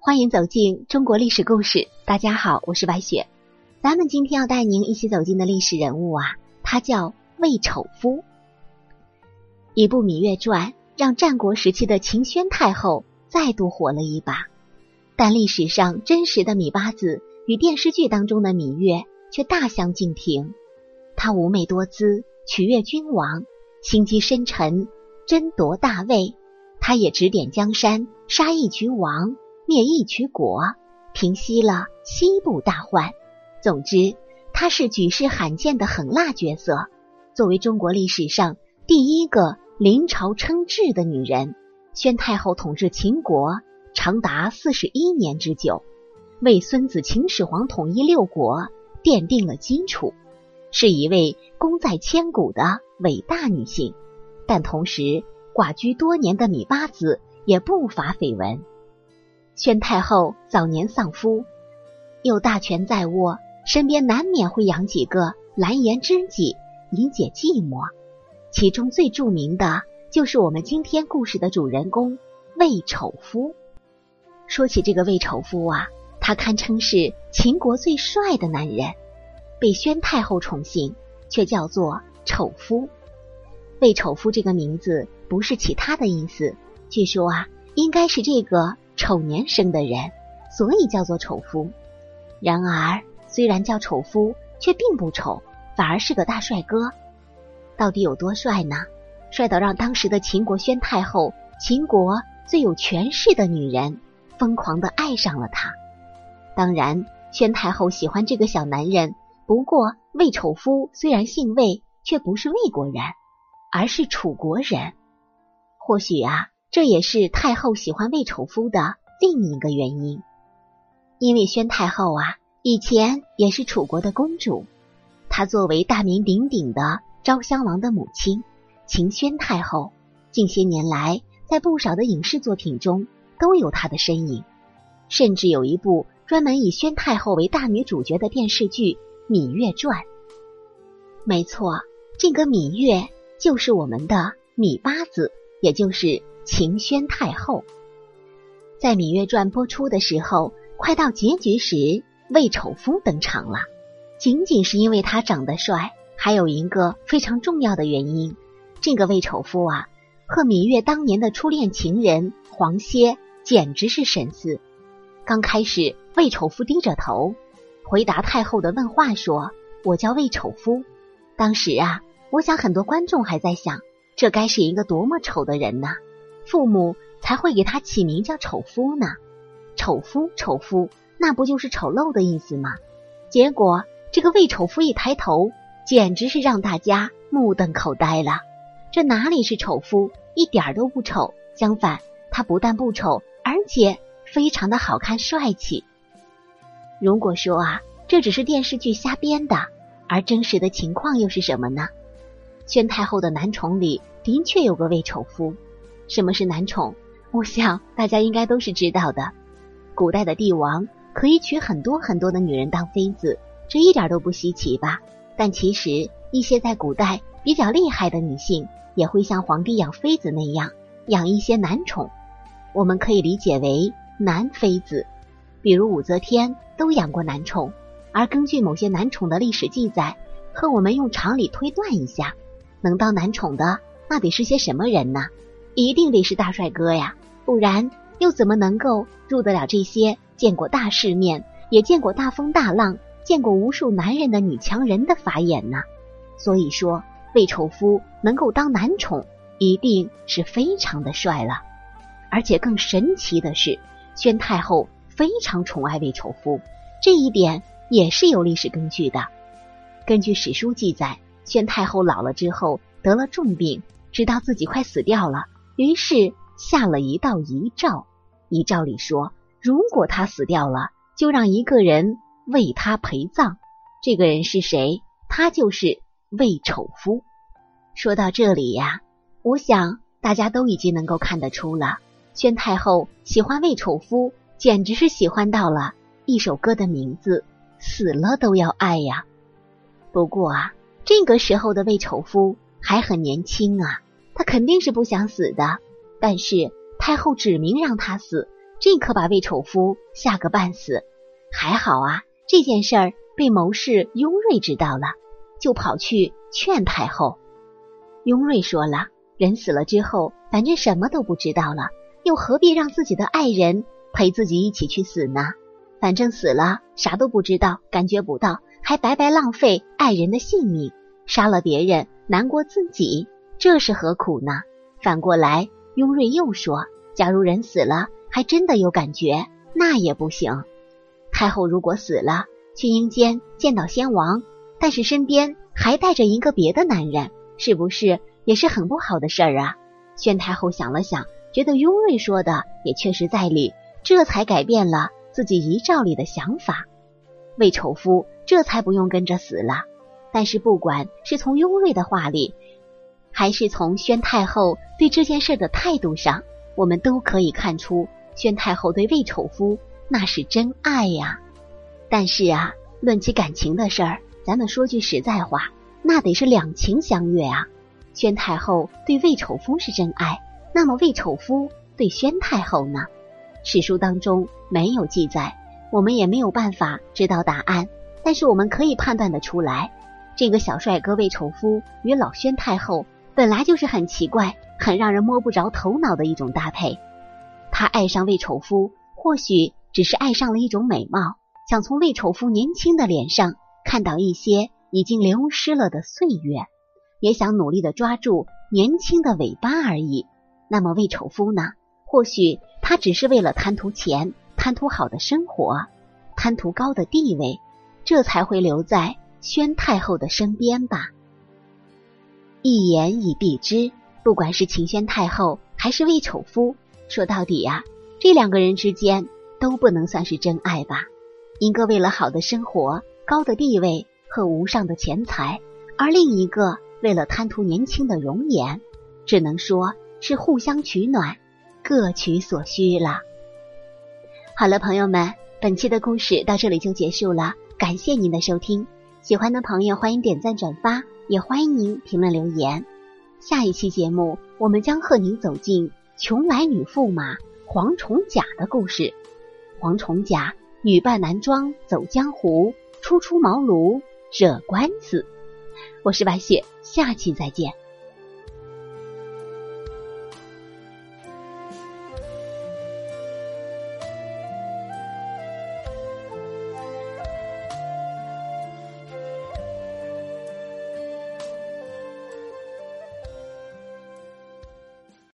欢迎走进中国历史故事。大家好，我是白雪。咱们今天要带您一起走进的历史人物啊，他叫魏丑夫。一部《芈月传》让战国时期的秦宣太后再度火了一把，但历史上真实的芈八子与电视剧当中的芈月却大相径庭。她妩媚多姿，取悦君王，心机深沉，争夺大位。她也指点江山，杀一局王。灭一曲国，平息了西部大患。总之，她是举世罕见的狠辣角色。作为中国历史上第一个临朝称制的女人，宣太后统治秦国长达四十一年之久，为孙子秦始皇统一六国奠定了基础，是一位功在千古的伟大女性。但同时，寡居多年的芈八子也不乏绯闻。宣太后早年丧夫，又大权在握，身边难免会养几个蓝颜知己以解寂寞。其中最著名的就是我们今天故事的主人公魏丑夫。说起这个魏丑夫啊，他堪称是秦国最帅的男人，被宣太后宠幸，却叫做丑夫。魏丑夫这个名字不是其他的意思，据说啊，应该是这个。丑年生的人，所以叫做丑夫。然而，虽然叫丑夫，却并不丑，反而是个大帅哥。到底有多帅呢？帅到让当时的秦国宣太后，秦国最有权势的女人，疯狂的爱上了他。当然，宣太后喜欢这个小男人。不过，魏丑夫虽然姓魏，却不是魏国人，而是楚国人。或许啊。这也是太后喜欢魏丑夫的另一个原因，因为宣太后啊，以前也是楚国的公主，她作为大名鼎鼎的昭襄王的母亲秦宣太后，近些年来在不少的影视作品中都有她的身影，甚至有一部专门以宣太后为大女主角的电视剧《芈月传》。没错，这个芈月就是我们的芈八子，也就是。秦宣太后在《芈月传》播出的时候，快到结局时，魏丑夫登场了。仅仅是因为他长得帅，还有一个非常重要的原因：这个魏丑夫啊，和芈月当年的初恋情人黄歇简直是神似。刚开始，魏丑夫低着头回答太后的问话，说：“我叫魏丑夫。”当时啊，我想很多观众还在想，这该是一个多么丑的人呢？父母才会给他起名叫丑夫呢，丑夫丑夫，那不就是丑陋的意思吗？结果这个魏丑夫一抬头，简直是让大家目瞪口呆了。这哪里是丑夫，一点都不丑，相反，他不但不丑，而且非常的好看帅气。如果说啊，这只是电视剧瞎编的，而真实的情况又是什么呢？宣太后的男宠里的确有个魏丑夫。什么是男宠？我想大家应该都是知道的。古代的帝王可以娶很多很多的女人当妃子，这一点都不稀奇吧？但其实一些在古代比较厉害的女性，也会像皇帝养妃子那样养一些男宠。我们可以理解为男妃子，比如武则天都养过男宠。而根据某些男宠的历史记载，和我们用常理推断一下，能当男宠的那得是些什么人呢？一定得是大帅哥呀，不然又怎么能够入得了这些见过大世面、也见过大风大浪、见过无数男人的女强人的法眼呢？所以说，魏丑夫能够当男宠，一定是非常的帅了。而且更神奇的是，宣太后非常宠爱魏丑夫，这一点也是有历史根据的。根据史书记载，宣太后老了之后得了重病，知道自己快死掉了。于是下了一道遗诏，遗诏里说，如果他死掉了，就让一个人为他陪葬。这个人是谁？他就是魏丑夫。说到这里呀，我想大家都已经能够看得出了，宣太后喜欢魏丑夫，简直是喜欢到了一首歌的名字“死了都要爱”呀。不过啊，这个时候的魏丑夫还很年轻啊。他肯定是不想死的，但是太后指明让他死，这可把魏丑夫吓个半死。还好啊，这件事儿被谋士雍瑞知道了，就跑去劝太后。雍瑞说了，人死了之后，反正什么都不知道了，又何必让自己的爱人陪自己一起去死呢？反正死了啥都不知道，感觉不到，还白白浪费爱人的性命，杀了别人难过自己，这是何苦呢？反过来，雍瑞又说，假如人死了，还真的有感觉，那也不行。太后如果死了，去阴间见到先王，但是身边还带着一个别的男人。是不是也是很不好的事儿啊？宣太后想了想，觉得雍瑞说的也确实在理，这才改变了自己遗诏里的想法。魏丑夫这才不用跟着死了。但是不管是从雍瑞的话里，还是从宣太后对这件事的态度上，我们都可以看出，宣太后对魏丑夫那是真爱呀。但是啊，论起感情的事儿，咱们说句实在话。那得是两情相悦啊！宣太后对魏丑夫是真爱，那么魏丑夫对宣太后呢？史书当中没有记载，我们也没有办法知道答案。但是我们可以判断的出来，这个小帅哥魏丑夫与老宣太后本来就是很奇怪、很让人摸不着头脑的一种搭配。他爱上魏丑夫，或许只是爱上了一种美貌，想从魏丑夫年轻的脸上看到一些。已经流失了的岁月，也想努力的抓住年轻的尾巴而已。那么魏丑夫呢？或许他只是为了贪图钱，贪图好的生活，贪图高的地位，这才会留在宣太后的身边吧。一言以蔽之，不管是秦宣太后还是魏丑夫，说到底呀，这两个人之间都不能算是真爱吧。一个为了好的生活、高的地位。和无上的钱财，而另一个为了贪图年轻的容颜，只能说是互相取暖，各取所需了。好了，朋友们，本期的故事到这里就结束了，感谢您的收听。喜欢的朋友欢迎点赞转发，也欢迎您评论留言。下一期节目，我们将和您走进穷来女驸马黄崇甲的故事。黄崇甲女扮男装走江湖，初出茅庐。惹官司，我是白雪，下期再见。